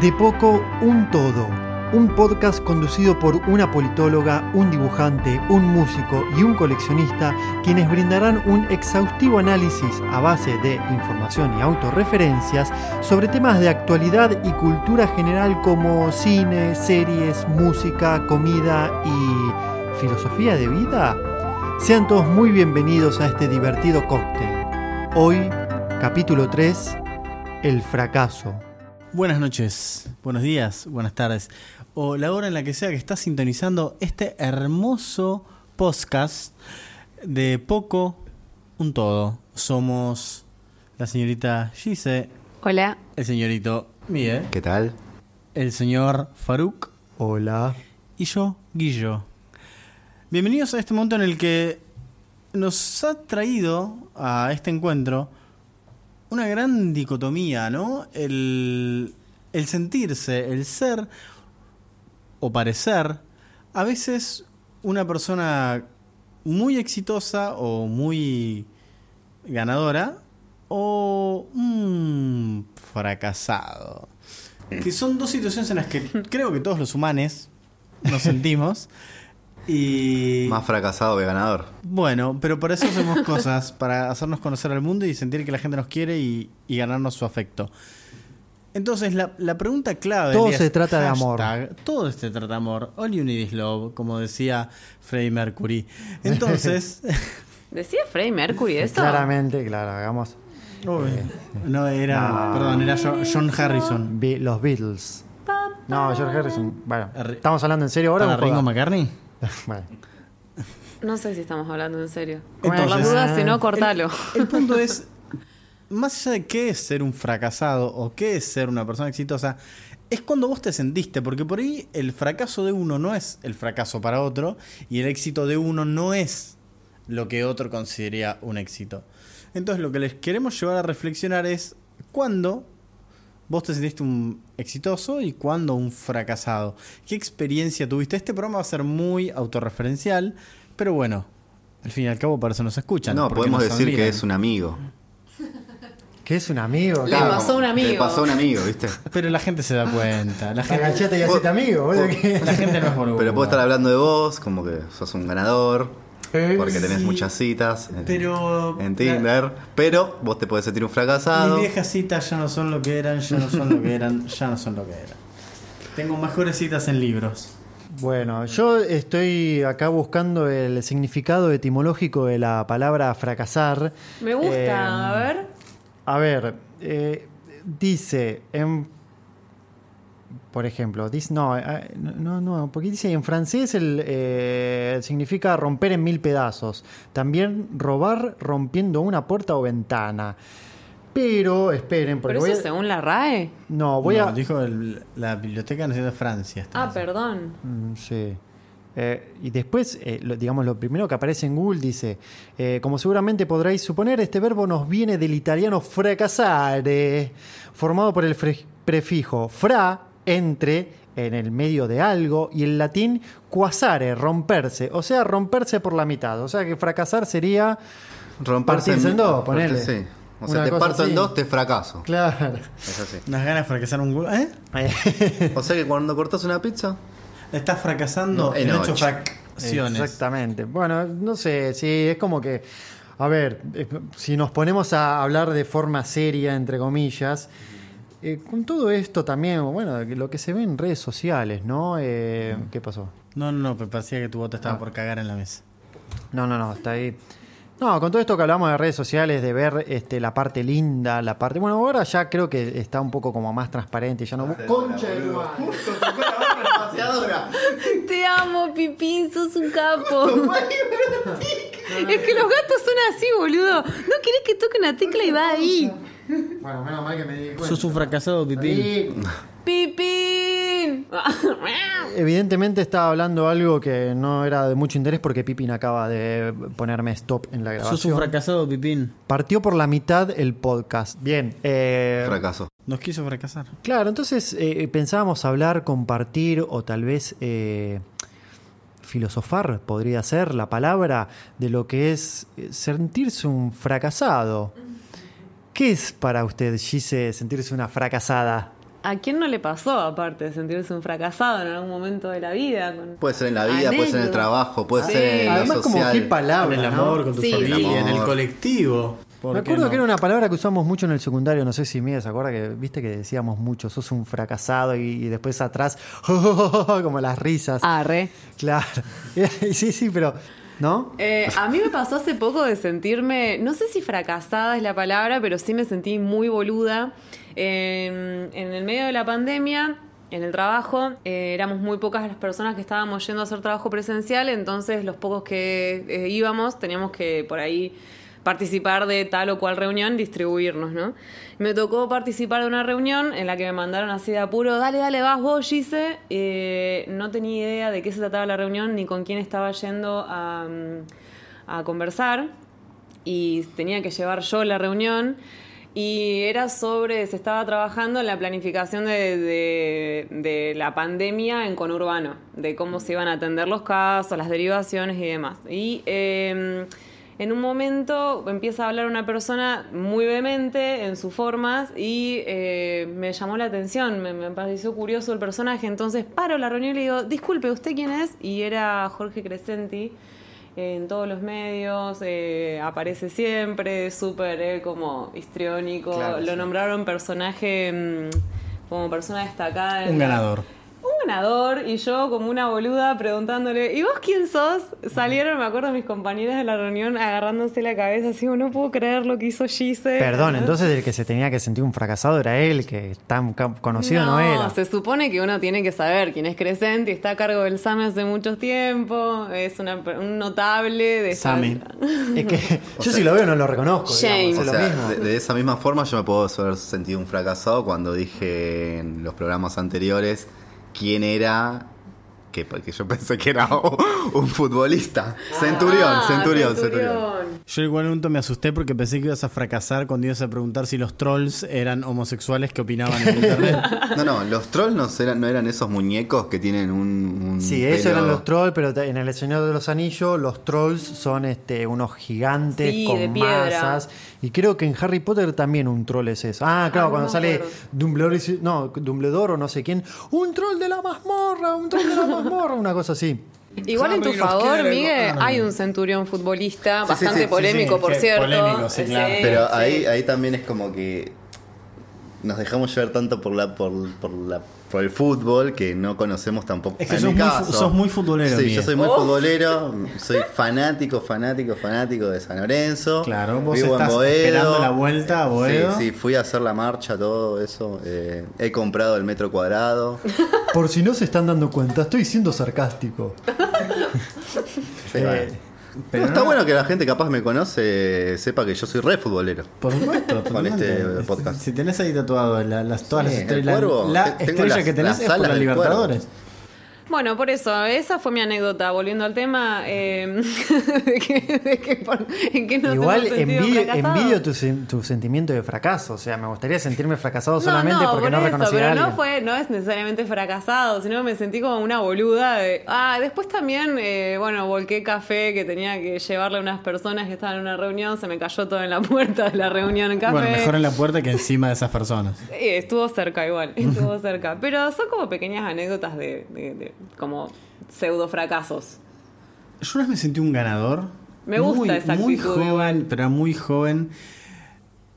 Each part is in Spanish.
De poco, un todo. Un podcast conducido por una politóloga, un dibujante, un músico y un coleccionista, quienes brindarán un exhaustivo análisis a base de información y autorreferencias sobre temas de actualidad y cultura general como cine, series, música, comida y filosofía de vida. Sean todos muy bienvenidos a este divertido cóctel. Hoy, capítulo 3, El fracaso. Buenas noches, buenos días, buenas tardes, o la hora en la que sea que estás sintonizando este hermoso podcast de Poco un Todo. Somos la señorita Gise, Hola. el señorito Miguel, ¿Qué tal? el señor Faruk Hola. y yo, Guillo. Bienvenidos a este momento en el que nos ha traído a este encuentro una gran dicotomía, ¿no? El, el sentirse, el ser o parecer, a veces una persona muy exitosa o muy ganadora o un fracasado. Que son dos situaciones en las que creo que todos los humanos nos sentimos. Y Más fracasado que ganador. bueno, pero para eso hacemos cosas, para hacernos conocer al mundo y sentir que la gente nos quiere y, y ganarnos su afecto. Entonces, la, la pregunta clave... Todo se trata de amor. Todo se trata de amor. All you need is love, como decía Freddie Mercury. Entonces... ¿Decía Freddie Mercury eso? Claramente, claro, hagamos Uy, no, era... No. Perdón, era Jo- John Harrison. Be- los Beatles. No, George Harrison. Bueno, ¿estamos hablando en serio ahora? ¿Para Ringo? McCartney? No sé si estamos hablando en serio. Entonces- Por las dudas, si no, cortalo. El, el punto es, más allá de qué es ser un fracasado o qué es ser una persona exitosa, es cuando vos te sentiste, porque por ahí el fracaso de uno no es el fracaso para otro y el éxito de uno no es lo que otro consideraría un éxito. Entonces lo que les queremos llevar a reflexionar es cuándo vos te sentiste un exitoso y cuándo un fracasado. ¿Qué experiencia tuviste? Este programa va a ser muy autorreferencial, pero bueno, al fin y al cabo para eso nos escuchan. No, podemos decir que es un amigo. Que es un amigo. Le claro. pasó a un amigo. Le pasó a un amigo, ¿viste? Pero la gente se da cuenta. La gente, Agachate y hacete amigo, boludo. que- la gente no es boluda. Pero puedo estar hablando de vos, como que sos un ganador, Eh, porque tenés sí. muchas citas en, Pero- en Tinder. Pero vos te podés sentir un fracasado. Mis viejas citas ya no son lo que eran, ya no son lo que eran, ya no son lo que eran. Tengo mejores citas en libros. Bueno, yo estoy acá buscando el significado etimológico de la palabra fracasar. Me gusta, Eh, a ver. A ver, eh, dice en. Por ejemplo, dice. No, eh, no, no, porque dice en francés el, eh, significa romper en mil pedazos. También robar rompiendo una puerta o ventana. Pero, esperen, porque ¿Pero voy eso a- según la RAE? No, voy No, a. Dijo el- la Biblioteca Nacional de Francia. Ah, perdón. Mm, Sí. Eh, y después, eh, lo- digamos, lo primero que aparece en Google dice, eh, como seguramente podréis suponer, este verbo nos viene del italiano fracasare, formado por el fre- prefijo fra, entre, en el medio de algo, y el latín quasare, romperse, o sea, romperse por la mitad. O sea que fracasar sería... Romperse en dos. Sí. O Una sea, te parto así. en dos, te fracaso. Claro. Es así. Unas ganas de fracasar un... ¿Eh? O sea que cuando cortas una pizza, Estás fracasando No, en en ocho ocho. fracciones. Exactamente. Bueno, no sé, sí, es como que, a ver, eh, si nos ponemos a hablar de forma seria, entre comillas, eh, con todo esto también, bueno, lo que se ve en redes sociales, ¿no? Eh, ¿Qué pasó? No, no, no, me parecía que tu voto Ah. estaba por cagar en la mesa. No, no, no, está ahí. No, con todo esto que hablamos de redes sociales, de ver este, la parte linda, la parte. Bueno, ahora ya creo que está un poco como más transparente. Ya no. ¡Concha de tu madre! Te amo, Pipín, sos un capo. es que los gatos son así, boludo. No querés que toque una tecla y va ahí. Bueno, menos mal que me di cuenta. Sos un fracasado, pipí. Ahí. ¡Pipín! Evidentemente estaba hablando algo que no era de mucho interés porque Pipin acaba de ponerme stop en la Sos un grabación. fracasado, pipín. Partió por la mitad el podcast. Bien. eh, fracaso. Nos quiso fracasar. Claro, entonces eh, pensábamos hablar, compartir o tal vez eh, filosofar, podría ser la palabra, de lo que es eh, sentirse un fracasado. ¿Qué es para usted, Gise, sentirse una fracasada? ¿A quién no le pasó, aparte, de sentirse un fracasado en algún momento de la vida? Con- Puede ser en la vida, puede ser en el trabajo, puede Sí. ser en lo Además, como qué En palabra, el ¿no? amor, con tu Sí, familia, en el colectivo. ¿Por Me acuerdo no? que era una palabra que usamos mucho en el secundario, no sé si Miguel se acuerda que viste que decíamos mucho, sos un fracasado y, y después atrás como las risas. Arre. Claro. sí, sí, pero ¿no? Eh, a mí me pasó hace poco de sentirme, no sé si fracasada es la palabra, pero sí me sentí muy boluda. Eh, en el medio de la pandemia, en el trabajo, eh, éramos muy pocas las personas que estábamos yendo a hacer trabajo presencial, entonces los pocos que eh, íbamos teníamos que por ahí participar de tal o cual reunión, distribuirnos, ¿no? Me tocó participar de una reunión en la que me mandaron así de apuro, dale, dale, vas vos, Gise. Eh, no tenía idea de qué se trataba la reunión ni con quién estaba yendo a, mm, a conversar y tenía que llevar yo la reunión. Y era sobre, se estaba trabajando en la planificación de, la pandemia en conurbano, de cómo se iban a atender los casos, las derivaciones y demás. Y eh, en un momento empieza a hablar una persona muy vehemente en sus formas y eh, me llamó la atención, me, me pareció curioso el personaje, entonces paro la reunión y le digo, disculpe, ¿usted quién es? Y era Jorge Crescenti en todos los medios, eh, aparece siempre, súper eh, como histriónico. Claro, Lo sí. nombraron personaje mm, como persona destacada. Un la- ganador. Un ganador y yo como una boluda preguntándole, ¿y vos quién sos? Salieron, me acuerdo, mis compañeras de la reunión agarrándose la cabeza así, como, no puedo creer lo que hizo Gise. Perdón, entonces el que se tenía que sentir un fracasado era él, que tan conocido no, era. se supone que uno tiene que saber quién es Crescenti, está a cargo del SAME hace mucho tiempo, es una- un notable de Same. Es que yo si lo veo no lo reconozco. Shame. digamos, O es lo sea, mismo. de, de esa misma forma yo me puedo haber sentido un fracasado cuando dije en los programas anteriores quién era, que, que yo pensé que era un futbolista. Centurión, Ah, centurión, centurión. Yo igual un momento me asusté porque pensé que ibas a fracasar cuando ibas a preguntar si los trolls eran homosexuales que opinaban en internet. No, no, los trolls no eran, no eran esos muñecos que tienen un. un Sí, esos eran los trolls, pero en El Señor de los Anillos los trolls son este, unos gigantes Sí, con masas. Y creo que en Harry Potter también un troll es eso. Ah, claro, Ah, cuando no sale. Dumbledore, no, Dumbledore o no sé quién, un troll de la mazmorra, un troll de la mazmorra, una cosa así. Igual en tu favor, Miguel, con- hay un centurión futbolista bastante sí, sí, polémico, sí, por cierto. polémico, sí, claro. Pero sí. ahí, ahí también es como que nos dejamos llevar tanto por la por, por la por el fútbol que no conocemos tampoco. Es que En sos mi muy fu- caso, sos muy futbolero, Sí, yo soy muy Oh. futbolero, soy fanático, fanático, fanático de San Lorenzo. Claro, vos Vivo estás esperando la vuelta a Boedo. Sí, sí, fui a hacer la marcha, todo eso. eh, he comprado el metro cuadrado. Por si no se están dando cuenta, estoy siendo sarcástico. Sí, Eh. Pero está no- bueno que la gente capaz me conoce, sepa que yo soy re futbolero. Por supuesto, Con este podcast. Si tenés ahí tatuado la- las, todas Sí, las el estrellas, la Tengo estrella las- que tenés es por la cuervo. Bueno, por eso, esa fue mi anécdota. Volviendo al tema, eh, de que, de que por- en qué nos Igual hemos envidio, tu, sen- tu sentimiento de fracaso. O sea, me gustaría sentirme fracasado No, solamente no, porque por no eso, reconocía pero a alguien. no fue, no es necesariamente fracasado, sino me sentí como una boluda de. Ah, después también, eh, bueno, volqué café que tenía que llevarle a unas personas que estaban en una reunión, se me cayó todo en la puerta de la reunión en café. Bueno, mejor en la puerta que encima de esas personas. Eh, estuvo cerca igual, estuvo cerca. Pero son como pequeñas anécdotas de, de- de- como pseudo fracasos. Yo una vez me sentí un ganador. Me gusta muy, esa Muy actitud joven, igual. pero muy joven.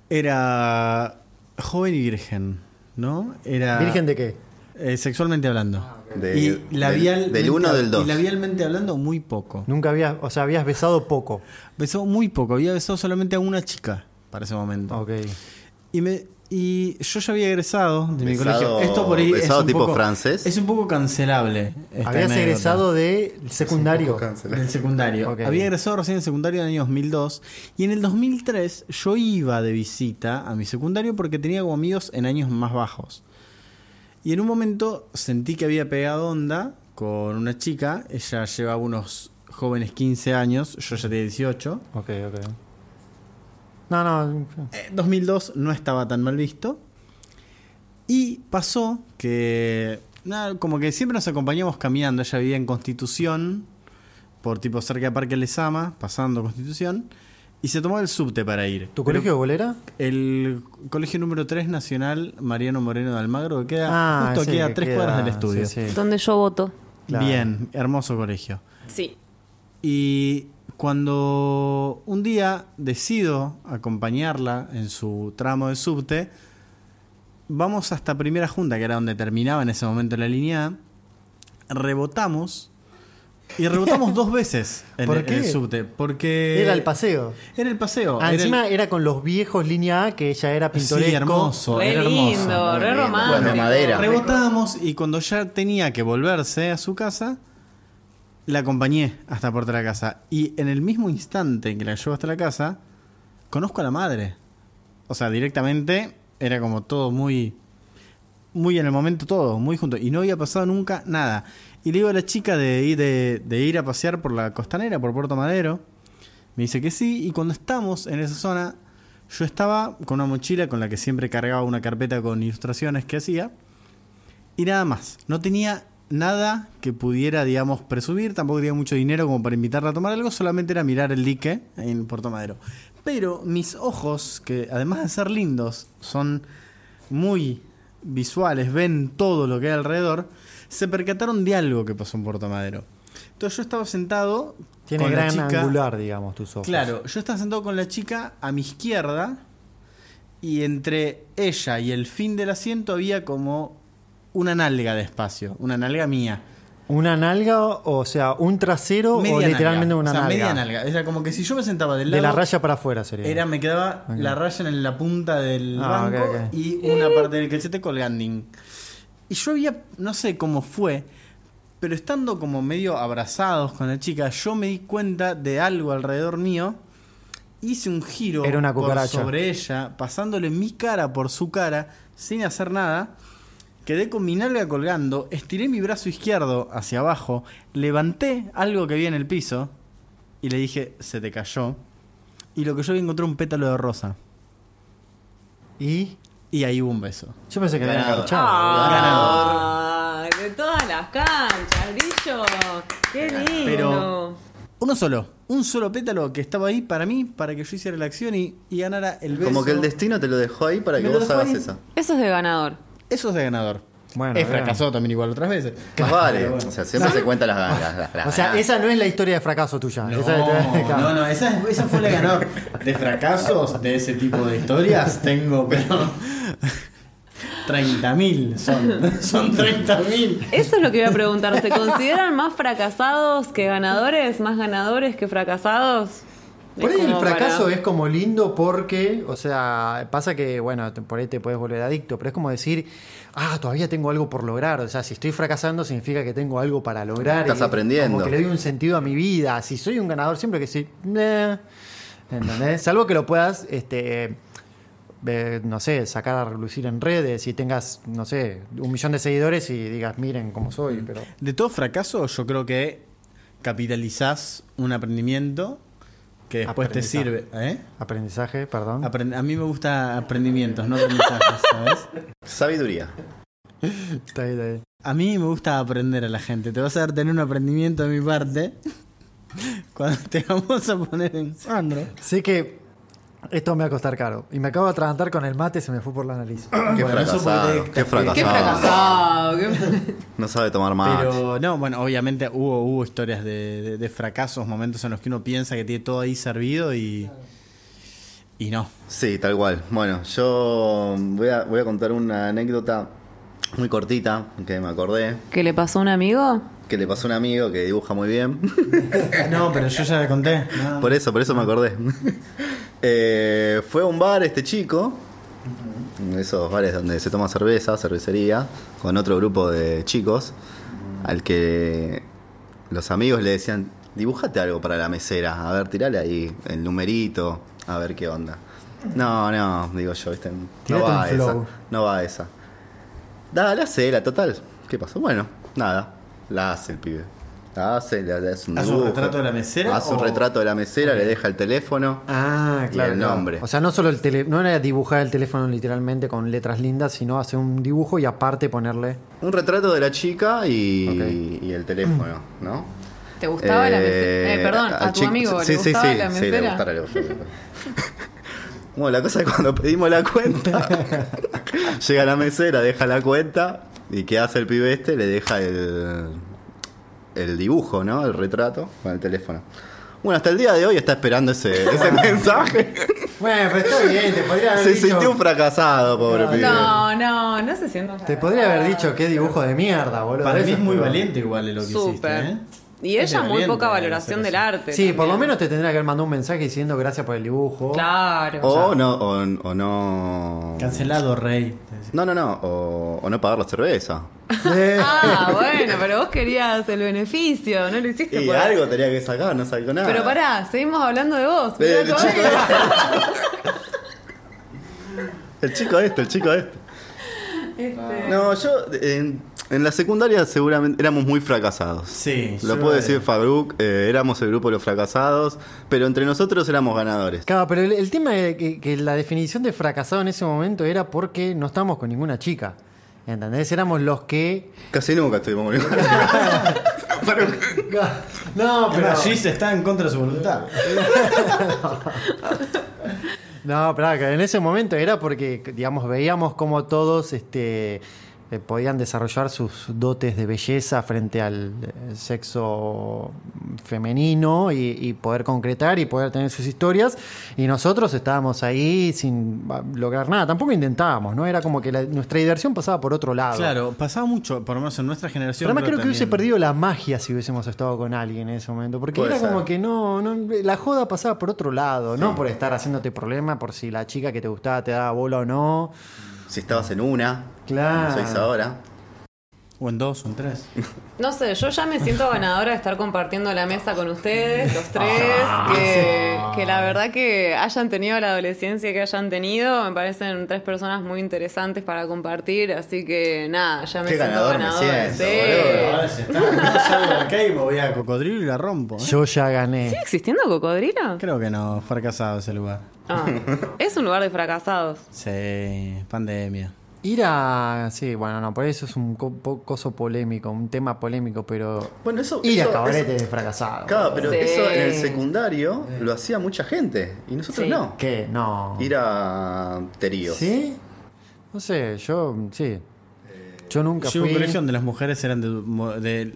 Era joven y virgen, ¿no? Era ¿Virgen de qué? eh, sexualmente hablando. De- y del- labialmente, del uno o del dos. Y labialmente hablando, muy poco. Nunca habías, o sea, habías besado poco. Besó muy poco. Había besado solamente a una chica para ese momento. Ok. Y me y yo ya había egresado de mi Besado- colegio. Esto por ahí es besado un tipo poco- francés. Es un poco cancelable. esta Habías anécdota. egresado de secundario. Del secundario. Ok. Había egresado recién en el secundario en el año 2002. Y en el 2003 yo iba de visita a mi secundario porque tenía como amigos en años más bajos. Y en un momento sentí que había pegado onda con una chica. Ella llevaba unos jóvenes 15 años. Yo ya tenía 18. Ok, ok. No, no. Eh, 2002 no estaba tan mal visto. Y pasó que, nada, como que siempre nos acompañamos caminando. Ella vivía en Constitución, por tipo cerca de Parque Lesama, pasando Constitución. y se tomó el subte para ir. ¿Tu Pero colegio bolera? El colegio número 3 nacional Mariano Moreno de Almagro, que queda Ah, justo sí, aquí a tres queda- cuadras del estudio. sí, sí. Donde yo voto. Claro. Bien, hermoso colegio. Sí. Y cuando un día decido acompañarla en su tramo de subte, vamos hasta primera junta, que era donde terminaba en ese momento la línea, A, rebotamos y rebotamos dos veces en, ¿Por el- en qué? el subte. Porque Era el paseo. Era el paseo. Ah, era el- encima era con los viejos línea A, que ella era pintoresco. Sí, hermoso. Re era hermoso. lindo, re romántico. Bueno, madera. Rebotamos y cuando ya tenía que volverse a su casa, la acompañé hasta la puerta de la casa. Y en el mismo instante en que la llevo hasta la casa, conozco a la madre. O sea, directamente era como todo muy. Muy en el momento todo, muy junto. Y no había pasado nunca nada. Y le digo a la chica de ir, de, ir a pasear por la costanera, por Puerto Madero. Me dice que sí. Y cuando estamos en esa zona, yo estaba con una mochila con la que siempre cargaba una carpeta con ilustraciones que hacía. Y nada más. No tenía nada que pudiera, digamos, presumir. Tampoco tenía mucho dinero como para invitarla a tomar algo. Solamente era mirar el dique en Puerto Madero. Pero mis ojos, que además de ser lindos, son muy visuales, ven todo lo que hay alrededor, se percataron de algo que pasó en Puerto Madero. Entonces yo estaba sentado Tiene con la gran chica- angular, digamos, tus ojos. Claro, yo estaba sentado con la chica a mi izquierda y entre ella y el fin del asiento había como una nalga de espacio, una nalga mía. ¿Una nalga, o sea, un trasero Media o literalmente nalga. una O sea, nalga? media nalga. Era como que si yo me sentaba del lado... De la raya para afuera sería. Era, me quedaba la raya en la punta del Ah, banco y una parte del cachete colgando. Y yo había, no sé cómo fue, pero estando como medio abrazados con la chica, yo me di cuenta de algo alrededor mío. Hice un giro Era una por sobre ella, pasándole mi cara por su cara, sin hacer nada. Quedé con mi nalga colgando, estiré mi brazo izquierdo hacia abajo, levanté algo que había en el piso y le dije, se te cayó. Y lo que yo vi encontré un pétalo de rosa. Y Y ahí hubo un beso. yo pensé que había Ganador. engarchado. Ah, de todas las canchas, Grillo. Qué lindo. Pero uno solo, un solo pétalo que estaba ahí para mí, para que yo hiciera la acción y, y ganara el beso. Como que el destino te lo dejó ahí para que vos hagas esa. Eso es de ganador. Eso es de ganador. Bueno, bien. fracasado también igual otras veces. Más vale. O sea, siempre se cuentan las ganas. O sea, esa no es la historia de fracaso tuya. No, esa es- claro. no, no, esa, esa fue la ganador. De fracasos, de ese tipo de historias, tengo, pero. 30.000 son. Son 30.000. Eso es lo que iba a preguntar. ¿Se consideran más fracasados que ganadores? ¿Más ganadores que fracasados? Por Es ahí el fracaso para- es como lindo porque, o sea, pasa que, bueno, por ahí te puedes volver adicto, pero es como decir, ah, todavía tengo algo por lograr. O sea, si estoy fracasando significa que tengo algo para lograr. Estás y aprendiendo. Como que le doy un sentido a mi vida. Si soy un ganador, siempre que sí. "Nah". ¿Entendés? Salvo que lo puedas, este, eh, no sé, sacar a relucir en redes y tengas, no sé, un millón de seguidores y digas, miren cómo soy. Pero De todo fracaso, yo creo que capitalizás un aprendimiento que después te sirve. ¿eh? aprendizaje, perdón. Aprend- a mí me gusta aprendimientos, no aprendizajes, ¿sabes? Sabiduría. Está ahí, está ahí. A mí me gusta aprender a la gente. Te vas a dar tener un aprendimiento de mi parte cuando te vamos a poner en Sandro. Sé que esto me va a costar caro. Y me acabo de atragantar con el mate, se me fue por la nariz. Qué Bueno, eso fracasado. Qué fracasado. Qué fracasado. qué- No sabe tomar más. Pero no, bueno, obviamente hubo, hubo historias de, de- de fracasos, momentos en los que uno piensa que tiene todo ahí servido y. Y no. Sí, tal cual. Bueno, yo voy a, voy a contar una anécdota muy cortita que me acordé. ¿Qué le pasó a un amigo? Que le pasó a un amigo que dibuja muy bien. No, pero yo ya le conté. No. Por eso, por eso me acordé. Eh, fue a un bar este chico, esos bares donde se toma cerveza, cervecería, con otro grupo de chicos, al que los amigos le decían, dibujate algo para la mesera, a ver, tirale ahí el numerito, a ver qué onda. No, no, digo yo, ¿viste? No va esa, no va esa. Dale, hacela, total. ¿Qué pasó? Bueno, nada, la hace el pibe. La hace, le hace un ¿Hace un retrato de la mesera Hace un o- retrato de la mesera, le deja el teléfono. Ah, Y claro. el claro. nombre. O sea, no solo el tele, no era dibujar el teléfono literalmente con letras lindas, sino hacer un dibujo y aparte ponerle. Un retrato de la chica y, y el teléfono, ¿no? ¿Te gustaba la mesera? Eh, perdón, a al tu chico- amigo, ¿le sí, sí, gustaba sí, la sí, le mesera? gustaba, le gustaba. Bueno, la cosa es que cuando pedimos la cuenta, llega la mesera, deja la cuenta y ¿qué hace el pibe este? Le deja el, el dibujo, ¿no? El retrato con el teléfono. Bueno, hasta el día de hoy está esperando ese, ese mensaje. Bueno, pero está bien, te podría haber Se dicho. sintió un fracasado, pobre pibe. No, no, no se siente Te podría haber dicho qué dibujo de mierda, boludo. Para mí es muy valiente igual lo que hiciste, Súper. ¿eh? Y ella muy valiente poca hacer valoración del arte. Sí, por lo menos te tendría que haber mandado un mensaje diciendo gracias por el dibujo. Claro. O no, o, o no. Cancelado, rey. No, no, no. O, o no pagar la cerveza. Eh, Ah, bueno, pero vos querías el beneficio, no lo hiciste Y por algo tenía que sacar, no sacó nada. Pero pará, seguimos hablando de vos. Eh, El chico este. El chico este, el chico este. Este, No, yo en la secundaria seguramente éramos muy fracasados. Sí. Lo puede decir Fabruk, eh, éramos el grupo de los fracasados, pero entre nosotros éramos ganadores. Claro, pero el, el tema es que, que la definición de fracasado en ese momento era porque no estábamos con ninguna chica. ¿Entendés? Éramos los que. Casi nunca estuvimos con ninguna. No, Pero Gis está en contra de su voluntad. No, pero en ese momento era porque, digamos, veíamos como todos este, eh, podían desarrollar sus dotes de belleza frente al eh, sexo femenino y, y poder concretar y poder tener sus historias. Y nosotros estábamos ahí sin va, lograr nada. Tampoco intentábamos, ¿no? Era como que la- nuestra diversión pasaba por otro lado. Claro, pasaba mucho, por lo menos en nuestra generación. Pero además creo que hubiese perdido la magia si hubiésemos estado con alguien en ese momento. Porque Puede era como que no, no. La joda pasaba por otro lado, no por estar haciéndote problema por si la chica que te gustaba te daba bola o no. Si estabas en una, Claro. seis ahora. O en dos, o en tres. No sé, yo ya me siento ganadora de estar compartiendo la mesa con ustedes, los tres, Ah, que, que la verdad que hayan tenido la adolescencia que hayan tenido, me parecen tres personas muy interesantes para compartir, así que nada, ya me Qué siento ganador me ganadora. siento, sí. boludo. Ahora está. Salgo de acá y me voy a cocodrilo y la rompo. ¿eh? Yo ya gané. ¿Sigue existiendo cocodrilo? Creo que no, fracasado ese lugar. Ah, es un lugar de fracasados. Sí, pandemia. Ir a. Sí, bueno, no, por eso es un co- po- coso polémico, un tema polémico, pero. Bueno, eso. Ir a eso- cabarete eso- de fracasado. Claro, pero Sí. eso en el secundario lo hacía mucha gente. Y nosotros Sí. no. ¿Qué? No. Ir a teríos. ¿Sí? No sé, yo. Sí. Yo nunca Yo a fui. un colegio donde las mujeres eran de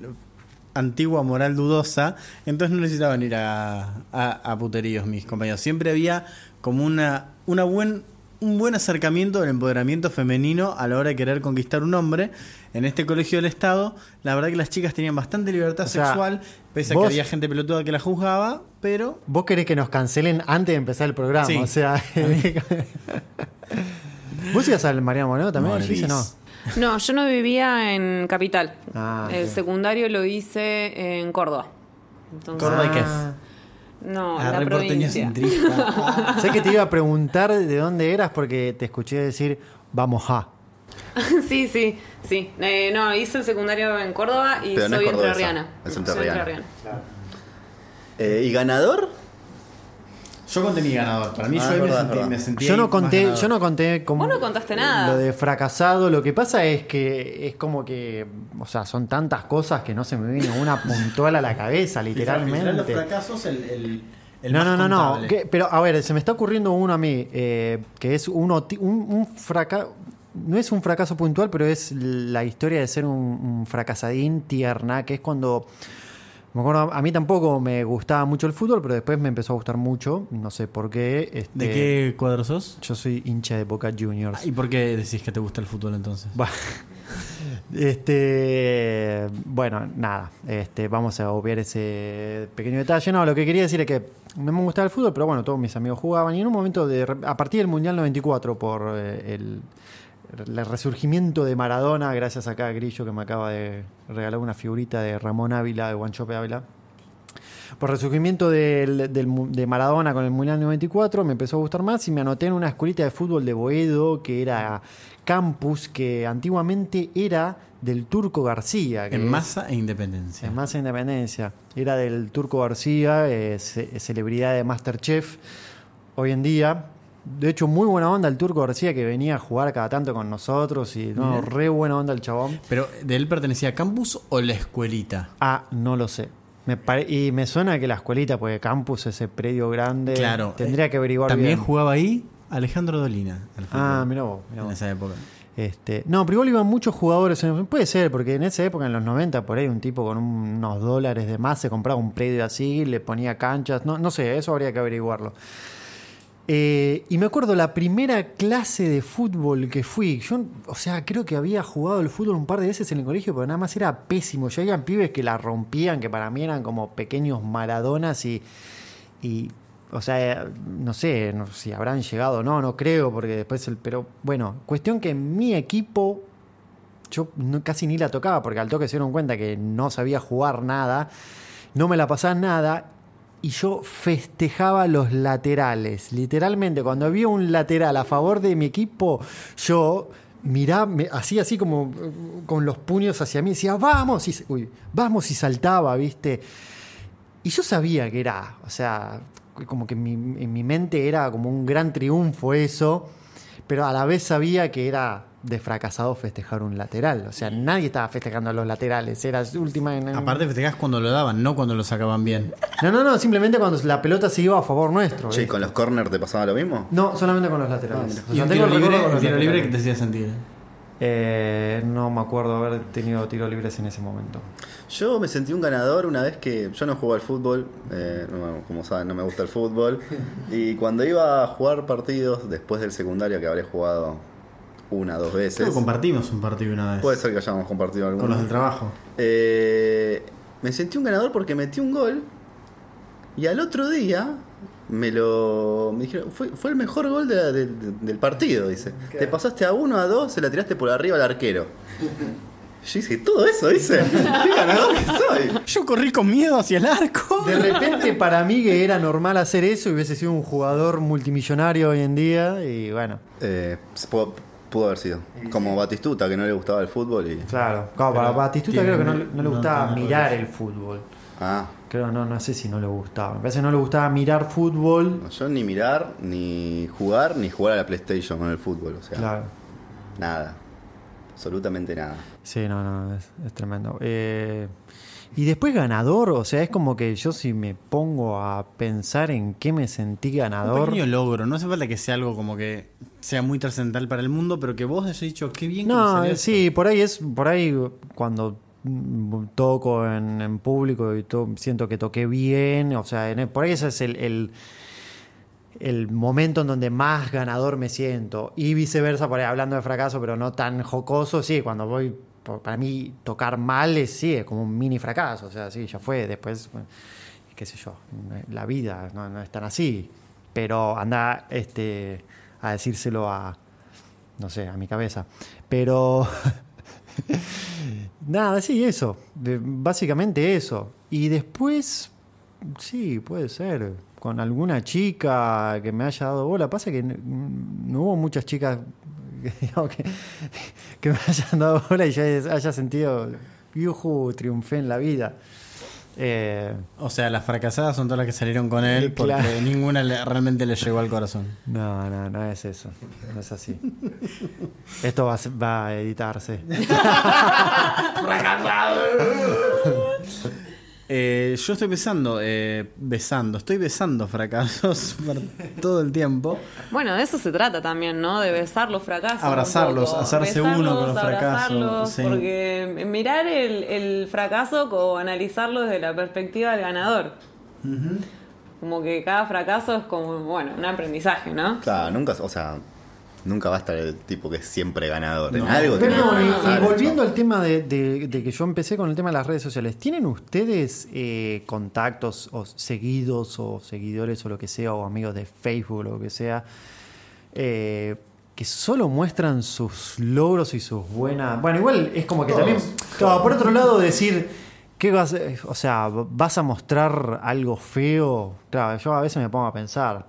antigua moral dudosa, entonces no necesitaban ir a, a, a puteríos mis compañeros. Siempre había como una, una buen, un buen acercamiento del empoderamiento femenino a la hora de querer conquistar un hombre. En este colegio del Estado, la verdad que las chicas tenían bastante libertad O sea, sexual, pese a vos- que había gente pelotuda que la juzgaba, pero Vos querés que nos cancelen antes de empezar el programa, Sí. o sea. ¿Vos ibas al Mariano Moreno también? No. No, yo no vivía en Capital. Ah, el secundario lo hice en Córdoba. Entonces, Córdoba y qué? Ah. No, Ah, la provincia. Sé que te iba a preguntar de dónde eras porque te escuché decir vamos a. sí, sí, sí. Eh, no, hice el secundario en Córdoba y Pero no soy cordobesa, entrerriana. es Soy entrerriana. Eh, ¿Y ganador? Yo conté ganador. Para mí Ah, yo ahí me sentí, me sentí Yo no conté, yo no conté como Vos no contaste nada. Lo de fracasado, lo que pasa es que es como que, o sea, son tantas cosas que no se me viene una puntual a la cabeza, filtrar los literalmente. fracasos, el, el, el No, no, no, no. pero a ver, se me está ocurriendo uno a mí, eh, que es uno, un, un fracaso. No es un fracaso puntual, pero es la historia de ser un, un fracasadín tierna, que es cuando. Me acuerdo, a mí tampoco me gustaba mucho el fútbol, pero después me empezó a gustar mucho. No sé por qué. este, ¿De qué cuadro sos? Yo soy hincha de Boca Juniors. ¿Y por qué decís que te gusta el fútbol entonces? Bah. Este, bueno, nada, este, vamos a obviar ese pequeño detalle. No, lo que quería decir es que no me gustaba el fútbol, pero bueno, todos mis amigos jugaban y en un momento de, a partir del Mundial 94 por eh, el, el resurgimiento de Maradona, gracias acá a Grillo que me acaba de regalar una figurita de Ramón Ávila, de Guanchope Ávila. Por resurgimiento del, del de Maradona con el Mundial 94 me empezó a gustar más y me anoté en una escuelita de fútbol de Boedo que era campus que antiguamente era del Turco García. que En es- masa e independencia. en Masa Independencia. Era del Turco García, eh, ce- celebridad de Masterchef hoy en día. De hecho, muy buena onda el Turco García que venía a jugar cada tanto con nosotros y no, re buena onda el chabón. Pero, ¿de él pertenecía a Campus o la escuelita? Ah, no lo sé. Me pare- y me suena que la escuelita, porque campus, ese predio grande, Claro. tendría que averiguar También bien. jugaba ahí Alejandro Dolina. al fútbol, Ah, mira vos, mirá En vos. esa época. Este, no, pero igual iban muchos jugadores. Puede ser, porque en esa época, en los 90, por ahí un tipo con un- unos dólares de más se compraba un predio así, le ponía canchas. No, no sé, eso habría que averiguarlo. Eh, y me acuerdo la primera clase de fútbol que fui. Yo, o sea, creo que había jugado el fútbol un par de veces en el colegio, pero nada más era pésimo. Ya habían pibes que la rompían, que para mí eran como pequeños maradonas y. y o sea, no sé no si habrán llegado o no, no creo, porque después el. Pero bueno, cuestión que mi equipo. Yo casi ni la tocaba, porque al toque se dieron cuenta que no sabía jugar nada, no me la pasaba nada, y yo festejaba los laterales. Literalmente, cuando había un lateral a favor de mi equipo, yo miraba, hacía así como con los puños hacia mí, decía, vamos, y, vamos, y saltaba, ¿viste? Y yo sabía que era, o sea, como que en mi mente era como un gran triunfo eso, pero a la vez sabía que era de fracasado festejar un lateral. O sea, nadie estaba festejando a los laterales, era última en... Aparte festejás cuando lo daban, no cuando lo sacaban bien. No, no, no, simplemente cuando la pelota se iba a favor nuestro. ¿viste? ¿con los corners te pasaba lo mismo? No, solamente con los laterales. O ¿Y sea, un tengo tiro el recuerdo libre, con el los tiro libre que laterales. te hacía sentir? Eh, no me acuerdo haber tenido tiros libres en ese momento. Yo me sentí un ganador una vez que yo no juego al fútbol, eh, no- como saben no me gusta el fútbol, y cuando iba a jugar partidos después del secundario que habré jugado una dos veces, Creo que compartimos un partido una vez. puede ser que hayamos compartido alguno. Con los del trabajo. Eh, me sentí un ganador porque metí un gol y al otro día me lo me dijeron, fue, fue el mejor gol de la- de- de- del partido, dice. Te pasaste a uno, a dos, se la tiraste por arriba al arquero. Yo dije, todo eso, dice. Qué ganador que soy. Yo corrí con miedo hacia el arco. De repente para mí que era normal hacer eso y hubiese sido un jugador multimillonario hoy en día y bueno. Eh, pudo, pudo haber sido. Como Batistuta, que no le gustaba el fútbol y. Claro, claro para Batistuta creo que no, le- no le no gustaba mirar el fútbol. Ah, Creo, no, no sé si no le gustaba. Me parece que no le gustaba mirar fútbol. no, yo ni mirar, ni jugar, ni jugar a la PlayStation con el fútbol. O sea, Claro. nada. Absolutamente nada. Sí, no, no, es, es tremendo. Eh, y después ganador, o sea, es como que yo si me pongo a pensar en qué me sentí Un ganador. pequeño logro. No hace falta que sea algo como que sea muy trascendental para el mundo, pero que vos hayas dicho, qué bien que me No, salió esto". sí, por ahí es, por ahí cuando toco en, en público y to- siento que toqué bien, o sea, en por ese es el, el, momento en donde más ganador me siento. Y viceversa, por ahí hablando de fracaso, pero no tan jocoso, sí, cuando voy, para mí tocar mal es, sí, es como un mini fracaso, o sea, sí, ya fue, después, qué sé yo, la vida no, no es tan así, pero anda este, a decírselo a, no sé, a mi cabeza. Pero nada, sí, eso. Básicamente eso. Y después, sí, puede ser. Con alguna chica que me haya dado bola. Pasa que no, hubo muchas chicas que, que, me hayan dado bola y ya haya sentido, yujú, triunfé en la vida. Eh, O sea, las fracasadas son todas las que salieron con él porque Claro. ninguna le- realmente le llegó al corazón. no, no, no es eso. No es así. Esto va a, ser- va a editarse. Eh, yo estoy besando, eh, besando, estoy besando fracasos por todo el tiempo. Bueno, de eso se trata también, ¿no? De besar los fracasos. Abrazarlos, hacerse uno con los fracasos, abrazarlos, sí. Porque mirar el, el fracaso o analizarlo desde la perspectiva del ganador. Como que cada fracaso es como, bueno, un aprendizaje, ¿no? Claro, nunca, o sea, nunca va a estar el tipo que es siempre ganador. En No. algo Perdón, que y, y volviendo al tema de, de- de que yo empecé con el tema de las redes sociales, ¿tienen ustedes eh, contactos o seguidos o seguidores o lo que sea, o amigos de Facebook o lo que sea, eh, que solo muestran sus logros y sus buenas... Bueno, igual es como que Todos, también... Por otro lado, decir... ¿Qué vas, o sea, vas a mostrar algo feo? Claro, yo a veces me pongo a pensar.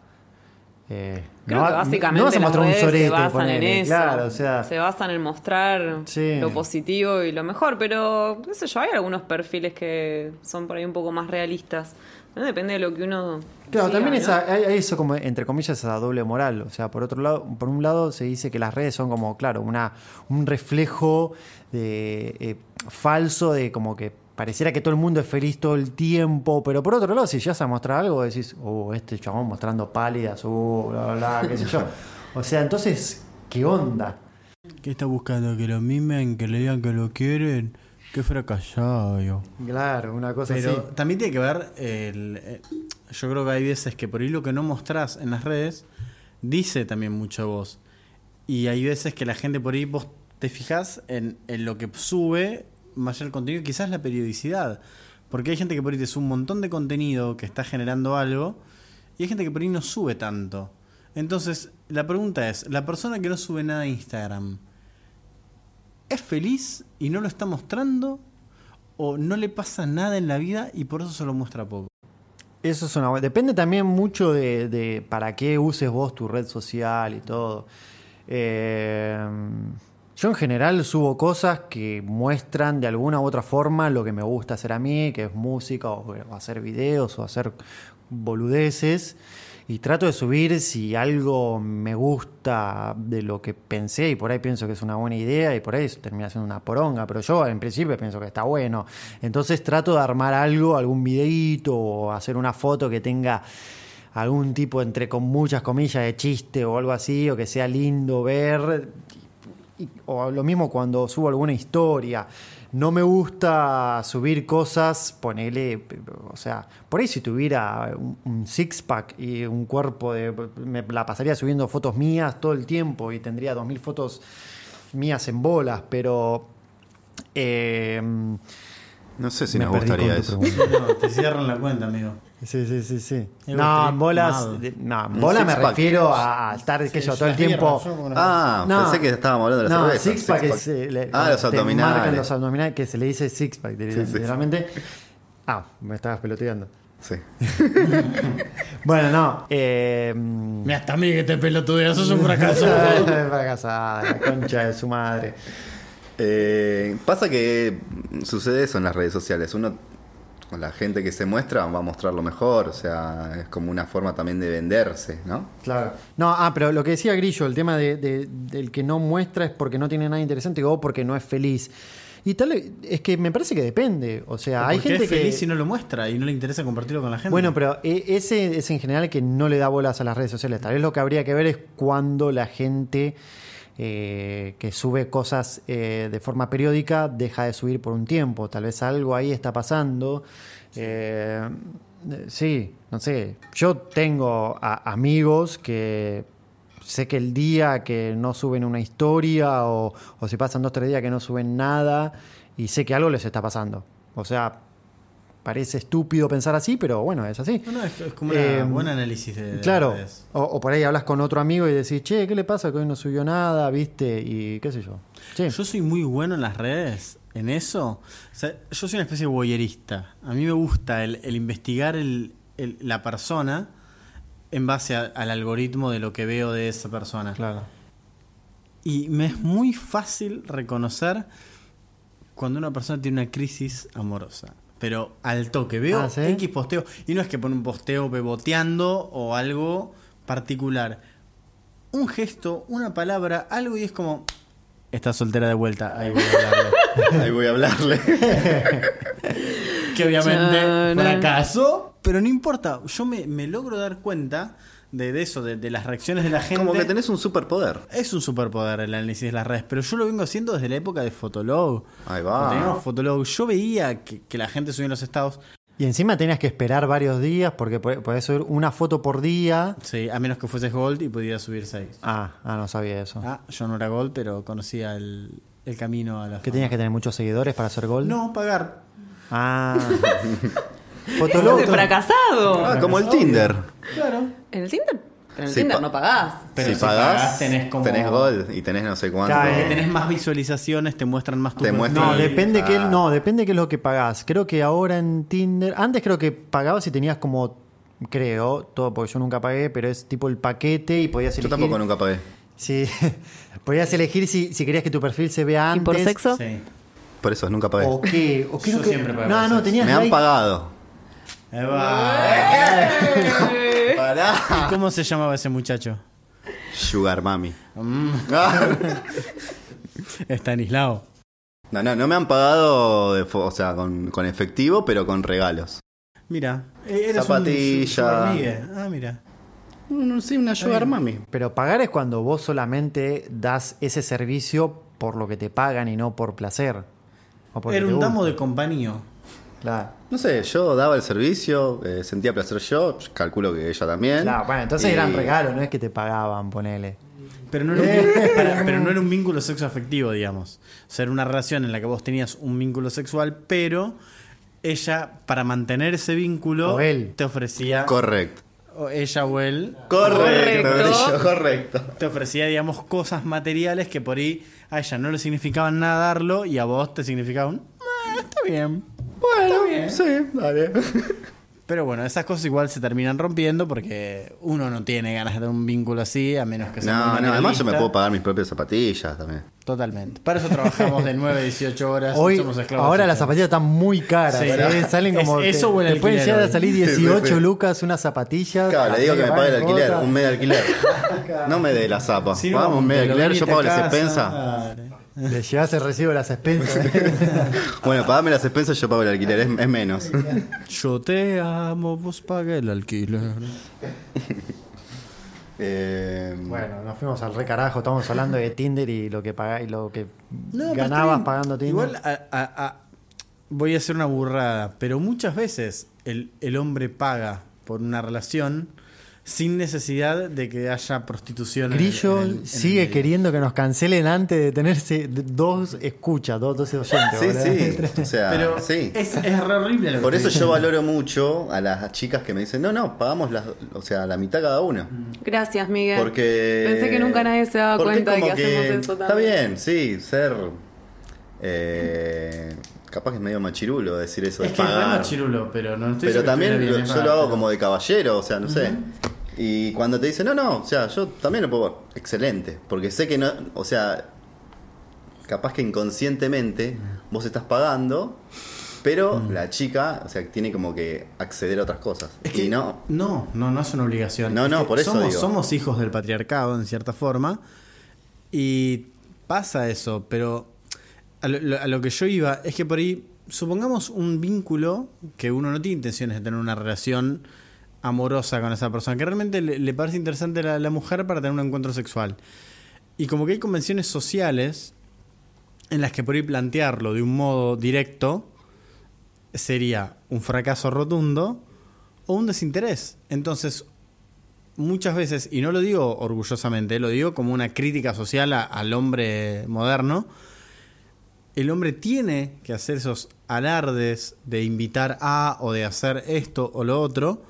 eh, Creo no que básicamente no vas a las mostrar un redes se basan ponele, en eso. Claro, o sea, se basan en mostrar Sí. lo positivo y lo mejor, pero qué sé yo, hay algunos perfiles que son por ahí un poco más realistas. ¿no? Depende de lo que uno Claro, siga, también ¿no? esa, hay, hay eso como, entre comillas, esa doble moral. O sea, por otro lado, por un lado se dice que las redes son como, claro, una, un reflejo de, eh, falso de como que pareciera que todo el mundo es feliz todo el tiempo, pero por otro lado, si ya a mostrar algo, decís, oh, este chabón mostrando pálidas, oh, bla, bla, bla, qué sé yo. O sea, entonces, ¿qué onda? ¿Qué está buscando? ¿Que lo mimen? ¿Que le digan que lo quieren? Qué fracasado. yo. Claro, una cosa Pero así. también tiene que ver, el- eh, yo creo que hay veces que por ahí lo que no mostrás en las redes dice también mucho vos. Y hay veces que la gente por ahí vos te fijas en, en lo que sube, del contenido, quizás la periodicidad. Porque hay gente que por ahí te un montón de contenido que está generando algo y hay gente que por ahí no sube tanto. Entonces, la pregunta es, ¿la persona que no sube nada a Instagram es feliz y no lo está mostrando? ¿O no le pasa nada en la vida y por eso se lo muestra poco? Eso es una. Depende también mucho de, de para qué uses vos tu red social y todo. Eh, yo en general subo cosas que muestran de alguna u otra forma lo que me gusta hacer a mí, que es música o, hacer videos o hacer boludeces. Y trato de subir si algo me gusta de lo que pensé y por ahí pienso que es una buena idea y por ahí termina siendo una poronga, pero yo en principio pienso que está bueno. Entonces trato de armar algo, algún videíto o hacer una foto que tenga algún tipo entre con muchas comillas de chiste o algo así o que sea lindo ver y- o lo mismo cuando subo alguna historia. No me gusta subir cosas, ponele, o sea, por ahí si tuviera un, un six-pack y un cuerpo de... Me la pasaría subiendo fotos mías todo el tiempo y tendría 2.000 fotos mías en bolas, pero... eh, No sé si me nos gustaría eso. No, te cierran la cuenta, amigo. Sí, sí, sí, sí. No, bolas... de- no, Un bolas me refiero a estar, qué sé yo, todo el tiempo... Ah, No. pensé que estábamos hablando de la no, cerveza. six pack es. eh, le- ah, los abdominales. marcan los abdominales que se le dice six pack, Sí, sí. literalmente. Ah, me estabas peloteando. Sí. Bueno, no. Eh, Mira, hasta a mí que te pelotudeas, sos un fracaso. fracasada, la concha de su madre. Eh, pasa que sucede eso en las redes sociales. Uno, con la gente que se muestra, va a mostrar lo mejor. O sea, es como una forma también de venderse, ¿no? Claro. No, ah, pero lo que decía Grillo, el tema de, de- del que no muestra es porque no tiene nada interesante o porque no es feliz. Y tal, es que me parece que depende. O sea, hay gente es que. feliz y no lo muestra y no le interesa compartirlo con la gente. Bueno, pero e- ese es en general que no le da bolas a las redes sociales. Tal vez lo que habría que ver es cuando la gente eh, que sube cosas eh, de forma periódica deja de subir por un tiempo. Tal vez algo ahí está pasando. Eh, eh, sí, no sé. Yo tengo a- amigos que sé que el día que no suben una historia o, o si pasan dos o tres días que no suben nada y sé que algo les está pasando. O sea, parece estúpido pensar así, pero bueno, es así. No, no, es, es como un Eh, buen análisis de, de Claro, las o, o por ahí hablas con otro amigo y decís, che, ¿qué le pasa? Que hoy no subió nada, ¿viste? Y qué sé yo. Sí. Yo soy muy bueno en las redes, en eso. O sea, yo soy una especie de voyerista. A mí me gusta el, el investigar el- el- la persona en base a- al algoritmo de lo que veo de esa persona. Claro. Y me es muy fácil reconocer cuando una persona tiene una crisis amorosa. Pero al toque, veo Ah, ¿sí? X posteo. Y no es que pone un posteo beboteando o algo particular. Un gesto, una palabra, algo y es como. Está soltera de vuelta. Ahí voy a hablarle. Ahí voy a hablarle. que obviamente Chan. fracaso. Pero no importa. Yo me, me logro dar cuenta de, de eso, de, de las reacciones de la gente. Como que tenés un superpoder. Es un superpoder el análisis de las redes, pero yo lo vengo haciendo desde la época de Fotolog. Ahí va. teníamos Fotolog, yo veía que, que la gente subía en los estados. Y encima tenías que esperar varios días porque po- podés subir una foto por día. Sí, a menos que fueses Gold y pudiera subir 6. Ah, ah, no sabía eso. Ah, yo no era Gold, pero conocía el, el camino a la ¿Que tenías que tener muchos seguidores para hacer gol? No, pagar. Ah. Fotolog. de fracasado. Ah, como el Tinder. Claro. ¿En el Tinder? Pero en el Tinder no pagás. Pero si, si pagás, pagás, tenés como- gol y tenés no sé cuánto. Claro, Porque tenés más visualizaciones, te muestran más tu Te perfil. muestran- No, depende que Ah. no, depende qué es lo que pagás. Creo que ahora en Tinder, antes creo que pagabas si tenías como creo, todo porque yo nunca pagué, pero es tipo el paquete y podías Yo elegir. tampoco nunca pagué. Sí. podías elegir si, si querías que tu perfil se vea ¿Y antes. por sexo? Sí. Por eso nunca pagué. ¿O qué? ¿O qué Yo que- siempre pagué No, no, tenías Me han pagado. Ahí va. Pará. ¿Y cómo se llamaba ese muchacho? Sugar Mami. Mm, Estanislao. No, no, no me han pagado, de o sea, con, con efectivo, pero con regalos. Mira, eh, eres Zapatilla. un. Ah, mira. Mm, Sí, una sugar mami. Pero pagar es cuando vos solamente das ese servicio por lo que te pagan y no por placer. O Era un damo de compañía. Claro. No sé, yo daba el servicio, eh, sentía placer yo, calculo que ella también. Claro, bueno, entonces Y- eran regalos, no es que te pagaban, ponele. Pero no, era un, vínculo- para- pero no era un vínculo sexoafectivo, digamos. O sea, era una relación en la que vos tenías un vínculo sexual, pero ella, para mantener ese vínculo, O él. te ofrecía. Correcto. o ella o él Correcto, Correcto. Correcto. te ofrecía, digamos, cosas materiales que por ahí a ella no le significaban nada darlo y a vos te significaban. "Ah, está bien. Bueno, sí, dale. Pero bueno, esas cosas igual se terminan rompiendo porque uno no tiene ganas de tener un vínculo así, a menos que sea muy No, no, además yo me puedo pagar mis propias zapatillas también. Totalmente. Para eso trabajamos de 9 a 18 horas. y Hoy, somos esclavos ahora las zapatillas están muy caras. Sí. ¿eh? Salen Es- como. eso te- te pueden llegar a salir Sí, sí, 18 sí. lucas unas zapatillas. Claro, le digo que me pague el alquiler, un mes de alquiler. No me dé la zapa. Vamos, un mes de te lo alquiler, yo pago las expensas. Le llevas el recibo de las expensas. Bueno, pagame las expensas, yo pago el alquiler, es, es menos. Yo te amo, vos pague el alquiler. Eh, bueno, nos fuimos al recarajo. Estamos hablando de Tinder y lo que pagá- y lo que No, ganabas bien. pagando Tinder. Igual a- a- a- voy a hacer una burrada, pero muchas veces el, el hombre paga por una relación sin necesidad de que haya prostitución. Grillo en el- en el sigue queriendo que nos cancelen antes de tenerse dos escuchas, dos, dos oyentes. sí, sí, o sea, Pero sí. es, es re horrible. lo que Por eso yo valoro mucho a las chicas que me dicen, no, no, pagamos las, o sea, la mitad cada una. Gracias, Miguel. Porque. Pensé que nunca nadie se daba cuenta de como que hacemos eso Está también. bien, sí, ser. eh, capaz que es medio machirulo decir eso Es de que es pagar. machirulo, pero no estoy Pero que también lo- yo es lo hago como de caballero, o sea, no sé. Y cuando te dicen, no, no, o sea, yo también lo puedo. Excelente. Porque sé que no. O sea, capaz que inconscientemente vos estás pagando, pero la chica, o sea, tiene como que acceder a otras cosas. Es que y no. No, no, no es una obligación. No, Es no, por eso somos, digo. somos hijos del patriarcado, en cierta forma. Y pasa eso, pero a lo, lo- a lo que yo iba es que por ahí, supongamos un vínculo que uno no tiene intenciones de tener una relación amorosa con esa persona, que realmente le, parece interesante a la, mujer para tener un encuentro sexual. Y como que hay convenciones sociales en las que por ahí plantearlo de un modo directo sería un fracaso rotundo o un desinterés. Entonces, muchas veces, y no lo digo orgullosamente, lo digo como una crítica social al hombre moderno, el hombre tiene que hacer esos alardes de invitar a o de hacer esto o lo otro,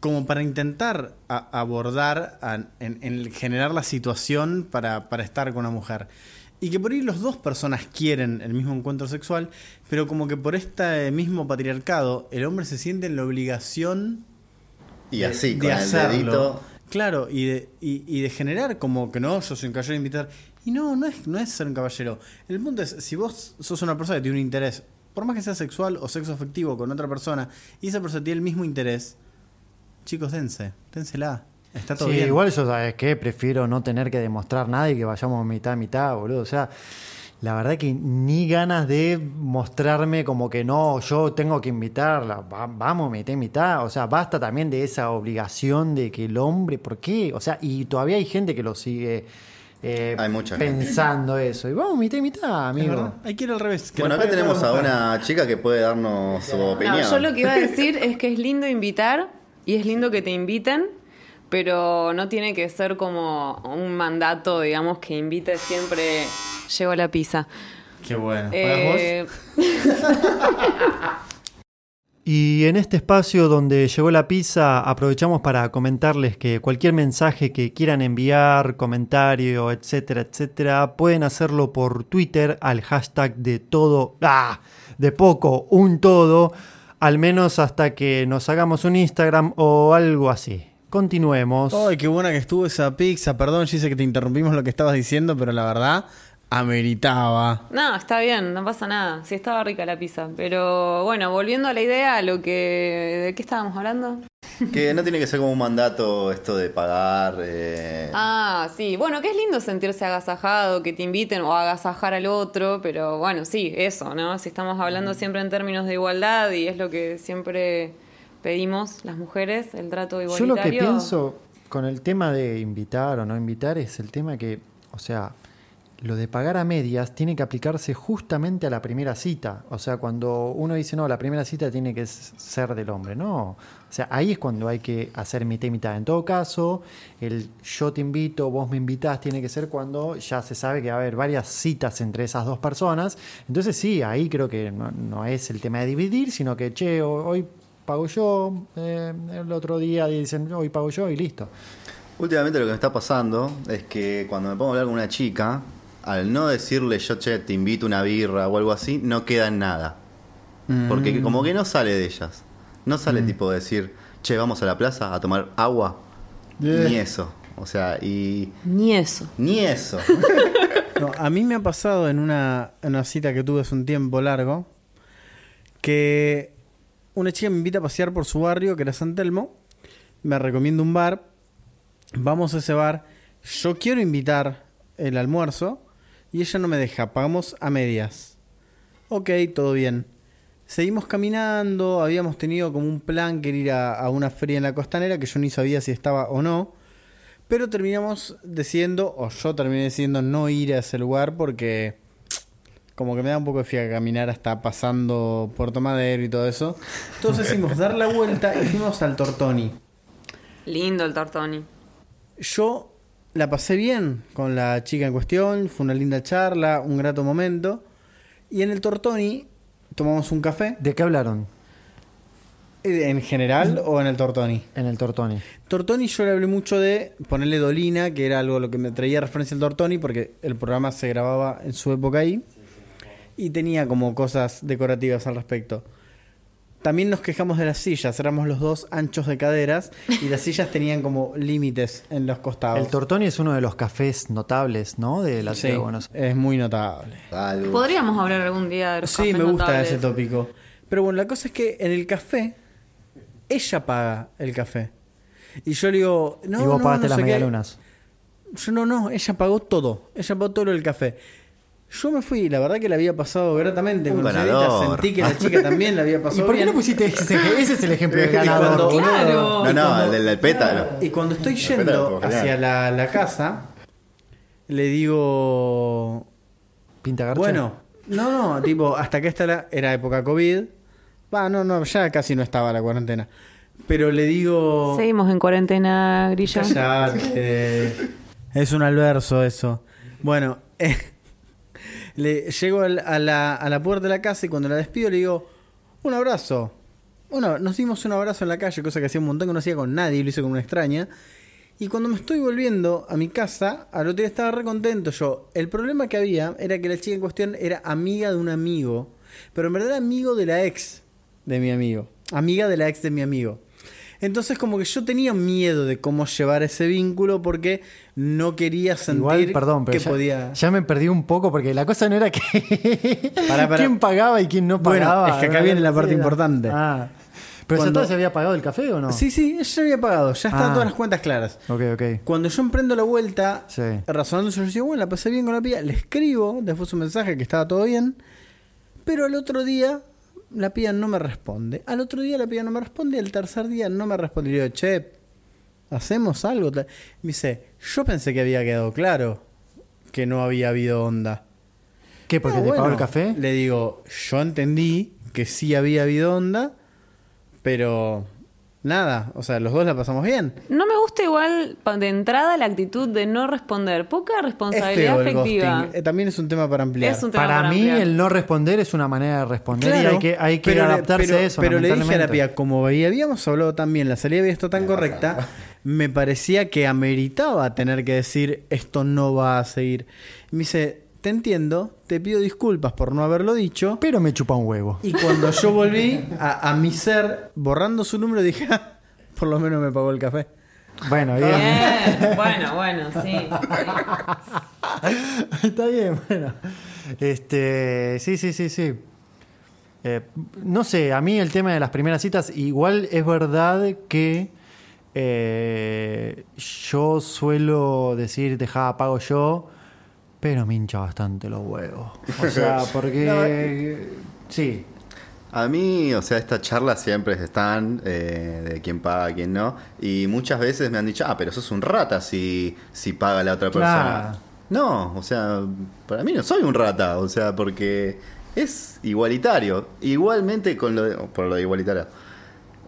como para intentar a- abordar, a- en, en generar la situación para, para estar con una mujer. Y que por ahí los dos personas quieren el mismo encuentro sexual, pero como que por este mismo patriarcado, el hombre se siente en la obligación Y de- así, de con el hacerlo. dedito. Claro, y de, y, y de generar como que no, yo soy un caballero invitar. Y no, no es, no es ser un caballero. El punto es, si vos sos una persona que tiene un interés, por más que sea sexual o sexo afectivo con otra persona, y esa persona tiene el mismo interés, chicos, dense, dénsela. Está todo Sí, bien. igual yo, ¿sabes qué? Prefiero no tener que demostrar nada y que vayamos mitad a mitad, boludo. O sea, la verdad que ni ganas de mostrarme como que no, yo tengo que invitarla. Va- vamos, mitad y mitad. O sea, basta también de esa obligación de que el hombre, ¿por qué? O sea, y todavía hay gente que lo sigue eh, Hay mucha gente. pensando eso. Y vamos, mitad y mitad, amigo. Hay que ir al revés. que Bueno, acá tenemos a una chica que puede darnos su opinión. No, yo lo que iba a decir es que es lindo invitar y es lindo que te inviten, pero no tiene que ser como un mandato, digamos, que invite siempre. Llego a la pizza. Qué bueno. ¿Pagas Eh, Y en este espacio donde llegó la pizza, aprovechamos para comentarles que cualquier mensaje que quieran enviar, comentario, etcétera, etcétera, pueden hacerlo por Twitter al hashtag de todo, ¡ah! de poco, un todo, al menos hasta que nos hagamos un Instagram o algo así. Continuemos. Ay, qué buena que estuvo esa pizza. Perdón, Gise, que te interrumpimos lo que estabas diciendo, pero la verdad, ameritaba. No, está bien, no pasa nada. Sí, estaba rica la pizza. Pero bueno, volviendo a la idea, lo que ¿de qué estábamos hablando? Que no tiene que ser como un mandato esto de pagar. eh, Ah, sí. Bueno, que es lindo sentirse agasajado, que te inviten o agasajar al otro, pero bueno, sí, eso, ¿no? Si estamos hablando siempre en términos de igualdad y es lo que siempre pedimos las mujeres, el trato Yo igualitario. lo que pienso con el tema de invitar o no invitar es el tema que, o sea, lo de pagar a medias tiene que aplicarse justamente a la primera cita. O sea, cuando uno dice, no, la primera cita tiene que ser del hombre, no. O sea, ahí es cuando hay que hacer mitad y mitad. En todo caso, el yo te invito, vos me invitás, tiene que ser cuando ya se sabe que va a haber varias citas entre esas dos personas. Entonces sí, ahí creo que no, no es el tema de dividir, sino que, che, ho- hoy pago yo, eh, el otro día dicen, hoy pago yo y listo. Últimamente lo que me está pasando es que cuando me pongo a hablar con una chica, al no decirle yo, che, te invito una birra o algo así, no queda en nada. Porque como que no sale de ellas. No sale tipo decir, che, vamos a la plaza a tomar agua. Eh. Ni eso. O sea, y... Ni eso. Ni eso. No, a mí me ha pasado en una, en una cita que tuve hace un tiempo largo que una chica me invita a pasear por su barrio, que era San Telmo, me recomienda un bar, vamos a ese bar, yo quiero invitar el almuerzo y ella no me deja, pagamos a medias. Ok, todo bien. Seguimos caminando, habíamos tenido como un plan que era ir a, a una feria en la costanera que yo ni sabía si estaba o no. Pero terminamos decidiendo, o yo terminé decidiendo no ir a ese lugar porque como que me da un poco de fiaca caminar hasta pasando Puerto Madero y todo eso. Entonces decidimos dar la vuelta y fuimos al Tortoni. Lindo el Tortoni. Yo la pasé bien con la chica en cuestión, fue una linda charla, un grato momento. Y en el Tortoni tomamos un café, ¿De qué hablaron eh, en general o en el Tortoni. en el Tortoni? Tortoni yo le hablé mucho de ponerle Dolina, que era algo lo que me traía referencia el Tortoni, porque el programa se grababa en su época ahí y tenía como cosas decorativas al respecto. También nos quejamos de las sillas, éramos los dos anchos de caderas y las sillas tenían como límites en los costados. El Tortoni es uno de los cafés notables, ¿no? De la Sí, ciudad de Buenos Aires. es muy notable. Algo. Podríamos hablar algún día de los Sí, cafés me gusta notables. ese tópico. Pero bueno, la cosa es que en el café, ella paga el café. Y yo le digo, no, y vos no, pagaste no las sé medialunas. Yo no, no, ella pagó todo. Ella pagó todo lo del café. Yo me fui, la verdad que la había pasado gratamente Un con la señorita. ganador. Sentí que la chica también la había ¿Y pasado por qué bien. no pusiste ese? Ese es el ejemplo de Y ganador. cuando-. Claro. No, no, el del, del pétalo. Y cuando estoy yendo hacia la, la casa, le digo, Pinta garcha. bueno, no, no, tipo, hasta que esta la- era época COVID. Va, no, no, ya casi no estaba la cuarentena. Pero le digo... Seguimos en cuarentena, Grilla. Cállate. Es un alverso eso. Bueno, eh, le llego a la, a la puerta de la casa y cuando la despido le digo, un abrazo. Bueno, nos dimos un abrazo en la calle, cosa que hacía un montón que no hacía con nadie, lo hice con una extraña. Y cuando me estoy volviendo a mi casa, al otro día estaba re contento yo. El problema que había era que la chica en cuestión era amiga de un amigo, pero en verdad amigo de la ex de mi amigo. Amiga de la ex de mi amigo. Entonces como que yo tenía miedo de cómo llevar ese vínculo porque no quería sentir Igual, perdón, pero que ya, podía... ya me perdí un poco porque la cosa no era que quién pagaba y quién no Bueno, pagaba. es que acá viene la parte importante. Ah. ¿Pero Cuando- se había pagado el café o no? Sí, sí, ya había pagado, ya estaban Ah. todas las cuentas claras. Ok, ok. Cuando yo emprendo la vuelta, Sí. razonando, yo decía, bueno, la pasé bien con la pía, le escribo, después un mensaje que estaba todo bien, pero al otro día la pía no me responde. Al otro día la pía no me responde, al tercer día no me responde. Y le digo, che, ¿hacemos algo? Me dice, yo pensé que había quedado claro que no había habido onda. ¿Qué? ¿Porque Ah, te bueno. pagó el café? Le digo, yo entendí que sí había habido onda, pero nada, o sea, los dos la pasamos bien. No me gusta igual de entrada la actitud de no responder. Poca Es responsabilidad feo el afectiva. ghosting. Eh, también es un tema para ampliar. Es un tema Para mí, ampliar. el no responder es una manera de responder y Claro, hay que, hay que pero le- adaptarse pero- a eso. Pero le dije a la lamentablemente. pía, como veía- habíamos hablado también, la salida había estado tan correcta, me parecía que ameritaba tener que decir esto no va a seguir. Me dice, te entiendo, te pido disculpas por no haberlo dicho. Pero me chupa un huevo. Y cuando yo volví a, a mi ser, borrando su número, dije, "Ah, por lo menos me pagó el café. Bueno, bien. Bien, bueno, bueno, sí. Está bien, bueno. Este, sí, sí, sí, sí. Eh, no sé, a mí el tema de las primeras citas, igual es verdad que eh, yo suelo decir, dejá, pago yo, pero me hincha bastante los huevos. O sea, porque... Sí, A mí, o sea, estas charlas siempre están eh, de quién paga, quién no. Y muchas veces me han dicho, ah, pero sos un rata si, si paga la otra persona. Claro. No, o sea, para mí no soy un rata, o sea, porque es igualitario. Igualmente con lo de, por lo de igualitario.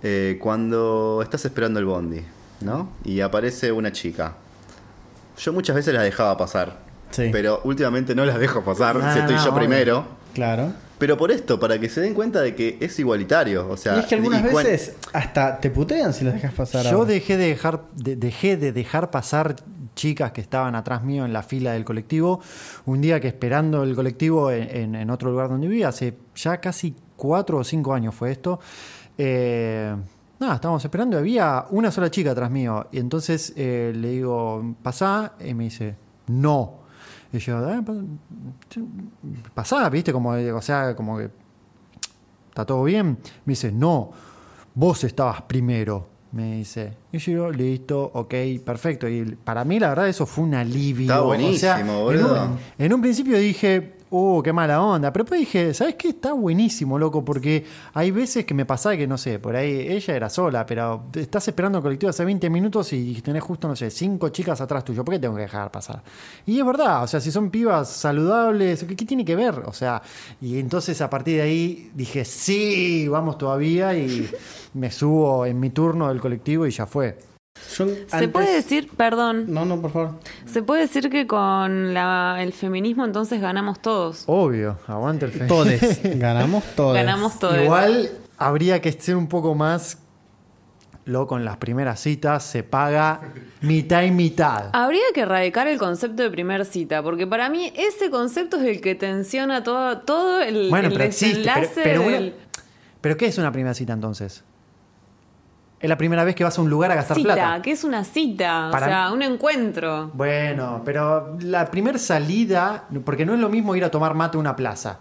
Eh, cuando estás esperando el bondi, ¿no? Y aparece una chica. Yo muchas veces la dejaba pasar. Sí. Pero últimamente no las dejo pasar si estoy no, yo obvio. primero. Claro. Pero por esto, para que se den cuenta de que es igualitario. O sea, y es que algunas cuan- veces hasta te putean si las dejas pasar. Yo ahora. dejé de dejar, de- dejé de dejar pasar chicas que estaban atrás mío en la fila del colectivo. Un día que esperando el colectivo en, en- en otro lugar donde vivía, hace ya casi cuatro o cinco años fue esto. eh, nada, estábamos esperando y había una sola chica atrás mío. Y entonces eh, le digo, pasá, y me dice, no. Y yo, "Eh, pasá, viste, como, o sea, como que ¿está todo bien? Me dice, no, vos estabas primero, me dice. Y yo listo, ok, perfecto. Y para mí, la verdad, eso fue un alivio. Está O sea, buenísimo, en boludo. un, en un principio dije, uh, qué mala onda. Pero después dije, ¿sabes qué? Está buenísimo, loco, porque hay veces que me pasaba que, no sé, por ahí ella era sola, pero estás esperando el colectivo hace 20 minutos y tenés justo, no sé, cinco chicas atrás tuyo. ¿Por qué tengo que dejar pasar? Y es verdad, o sea, si son pibas saludables, ¿qué, qué tiene que ver? O sea, y entonces a partir de ahí dije, sí, vamos todavía y me subo en mi turno del colectivo y ya fue. Yo Se puede decir, perdón, No, no, por favor. se puede decir que con la- el feminismo entonces ganamos todos. Obvio, aguante el fe. Todes. Ganamos todos. Ganamos todos. Igual habría que ser un poco más loco en las primeras citas, se paga mitad y mitad. Habría que erradicar el concepto de primer cita, porque para mí ese concepto es el que tensiona todo, todo el, Bueno, el pero existe. Pero, desenlace una- ¿pero qué es una primera cita entonces? Es la primera vez que vas a un lugar a gastar cita, plata. que es una cita, Para o sea, un encuentro. Bueno, pero la primera salida, porque no es lo mismo ir a tomar mate a una plaza.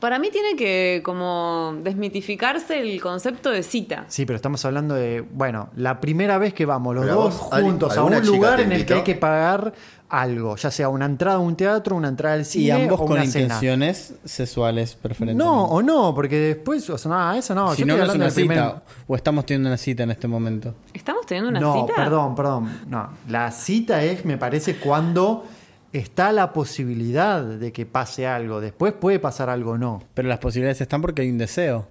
Para mí tiene que como desmitificarse el concepto de cita. Sí, pero estamos hablando de, bueno, la primera vez que vamos los Pero dos vos, ¿al- juntos a alguna un chica lugar te en el que invitó? hay que pagar algo, ya sea una entrada a un teatro, una entrada al cine Y ambos o con una cena. intenciones sexuales preferentemente. No, o no, porque después, o sea, no, eso no. si yo no, no es una primer- cita. O estamos teniendo una cita en este momento. ¿Estamos teniendo una no, cita? perdón, perdón. No, la cita es, me parece, cuando está la posibilidad de que pase algo. Después puede pasar algo o no. Pero las posibilidades están porque hay un deseo.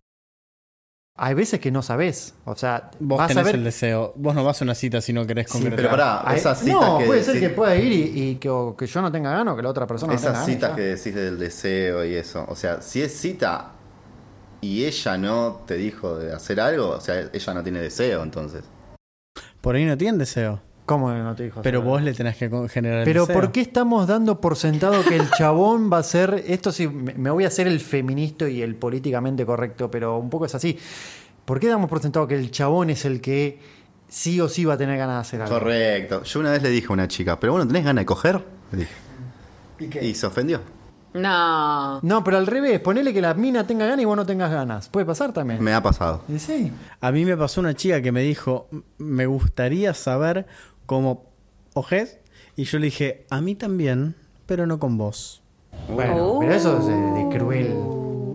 Hay veces que no sabes. O sea, Vos vas a tenés ver. el deseo. Vos no vas a una cita si no querés Sí, concretar. pero pará, esas citas no, que puede ser que pueda ir y, y que, o que yo no tenga ganas o que la otra persona no tenga Esas ganas. citas que decís del deseo y eso. O sea, si es cita y ella no te dijo de hacer algo, o sea, ella no tiene deseo entonces. Por ahí no tienen deseo. ¿Cómo que no te dijo? Pero vos le tenés que generar el Pero. ¿por qué estamos dando por sentado que el chabón va a ser, esto sí, me voy a hacer el feminista y el políticamente correcto, pero un poco es así. ¿Por qué damos por sentado que el chabón es el que sí o sí va a tener ganas de hacer algo? Correcto. Yo una vez le dije a una chica, pero bueno, ¿tenés ganas de coger? Le dije. ¿Y qué? Y se ofendió. No. No, pero al revés, ponele que la mina tenga ganas y vos no tengas ganas. Puede pasar también. Me ha pasado. Sí. A mí me pasó una chica que me dijo, me gustaría saber cómo ojes. Y yo le dije, a mí también, pero no con vos. Bueno, Oh. pero eso es de, de cruel.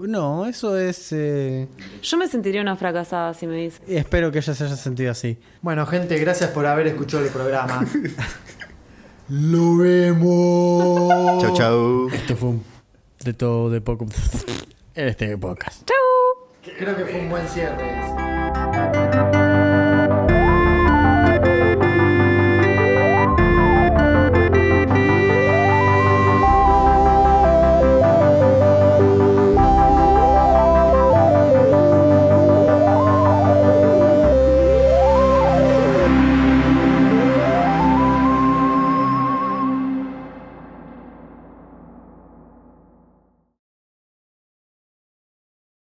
No, eso es... eh, Yo me sentiría una fracasada si me dice. Espero que ella se haya sentido así. Bueno, gente, gracias por haber escuchado el programa. Lo vemos. Chau, chau. Esto fue un de todo, de poco. En este podcast. ¡Chau! Creo que fue un buen cierre.